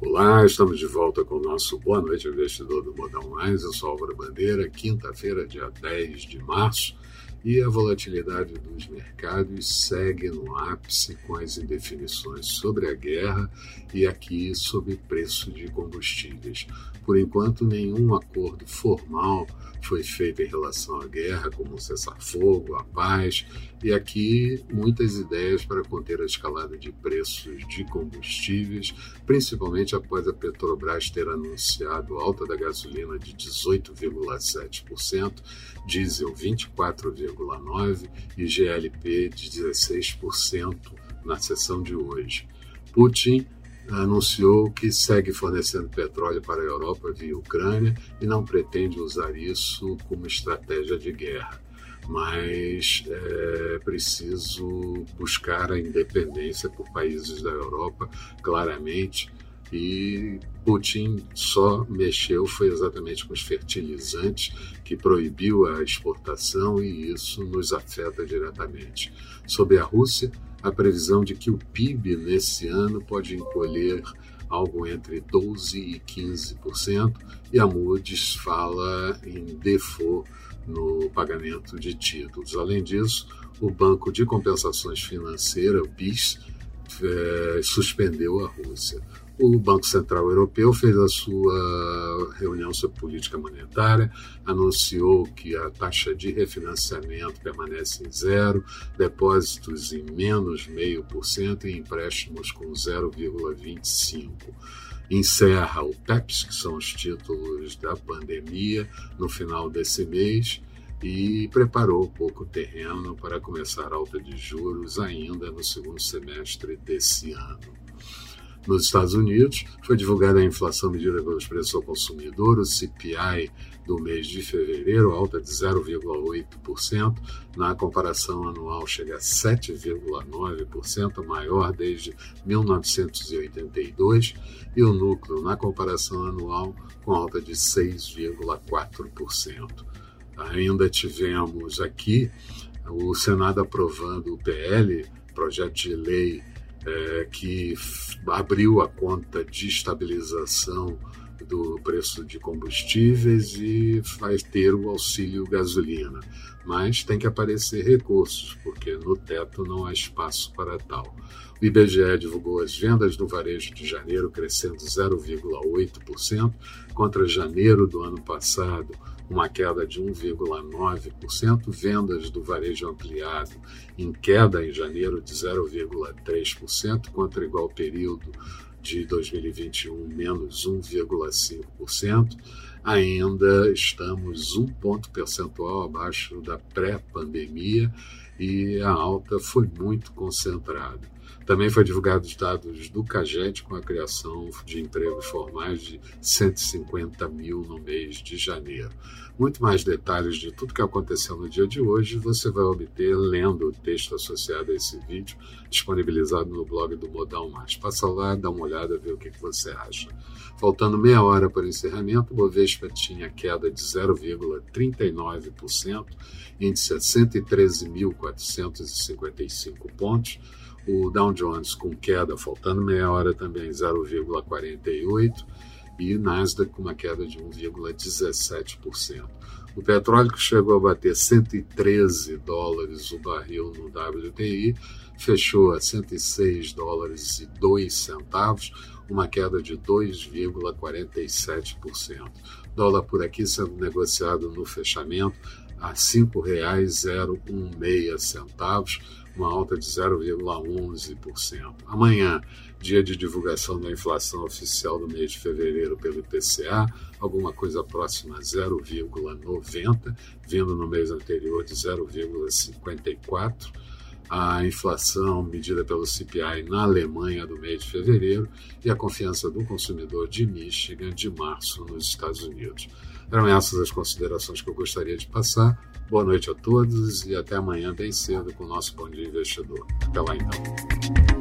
Olá, estamos de volta com o nosso Boa Noite Investidor do Modal Mais. Eu sou Álvaro Bandeira, quinta-feira, dia 10 de março, e a volatilidade dos mercados segue no ápice com as indefinições sobre a guerra e aqui sobre preço de combustíveis. Por enquanto, nenhum acordo formal foi feito em relação à guerra, como cessar-fogo, a paz, e aqui muitas ideias para conter a escalada de preços de combustíveis, principalmente após a Petrobras ter anunciado alta da gasolina de 18,7%, diesel 24,9% e GLP de 16% na sessão de hoje. Putin anunciou que segue fornecendo petróleo para a Europa via Ucrânia e não pretende usar isso como estratégia de guerra. Mas é preciso buscar a independência por países da Europa, claramente, e Putin só mexeu foi exatamente com os fertilizantes, que proibiu a exportação e isso nos afeta diretamente. Sobre a Rússia, a previsão de que o PIB nesse ano pode encolher algo entre 12% e 15%, e a Moody's fala em default no pagamento de títulos. Além disso, o Banco de Compensações Financeiras, o BIS, é, suspendeu a Rússia. O Banco Central Europeu fez a sua reunião sobre política monetária, anunciou que a taxa de refinanciamento permanece em zero, depósitos em menos 0,5% e empréstimos com 0,25%. Encerra o PEPS, que são os títulos da pandemia, no final desse mês e preparou pouco terreno para começar a alta de juros ainda no segundo semestre desse ano. Nos Estados Unidos, foi divulgada a inflação medida pelos preços ao consumidor, o CPI do mês de fevereiro, alta de 0,8%, na comparação anual chega a 7,9%, a maior desde 1982, e o núcleo na comparação anual com alta de 6,4%. Ainda tivemos aqui o Senado aprovando o PL, projeto de lei é, que abriu a conta de estabilização do preço de combustíveis e vai ter o auxílio gasolina. Mas tem que aparecer recursos, porque no teto não há espaço para tal. O IBGE divulgou as vendas do varejo de janeiro crescendo 0,8% contra janeiro do ano passado, uma queda de 1,9%, vendas do varejo ampliado em queda em janeiro de 0,3%, contra igual período de 2021, menos 1,5%. Ainda estamos um ponto percentual abaixo da pré-pandemia e a alta foi muito concentrada. Também foi divulgado os dados do CAGED com a criação de empregos formais de 150 mil no mês de janeiro. Muito mais detalhes de tudo que aconteceu no dia de hoje você vai obter lendo o texto associado a esse vídeo, disponibilizado no blog do Modal Mais. Passa lá, dá uma olhada, vê o que, você acha. Faltando meia hora para o encerramento, o Bovespa tinha queda de 0,39%, índice a 113.455 pontos o Dow Jones com queda, faltando meia hora também, 0,48%, e Nasdaq com uma queda de 1,17%. O petróleo que chegou a bater 113 dólares o barril no WTI, fechou a 106 dólares e 2 centavos, uma queda de 2,47%. Dólar por aqui sendo negociado no fechamento a R$ 5,016 uma alta de 0,11%. Amanhã, dia de divulgação da inflação oficial do mês de fevereiro pelo IPCA, alguma coisa próxima a 0,90, vindo no mês anterior de 0,54. A inflação medida pelo CPI na Alemanha do mês de fevereiro e a confiança do consumidor de Michigan de março nos Estados Unidos. Eram essas as considerações que eu gostaria de passar. Boa noite a todos e até amanhã bem cedo com o nosso Bom Dia Investidor. Até lá então.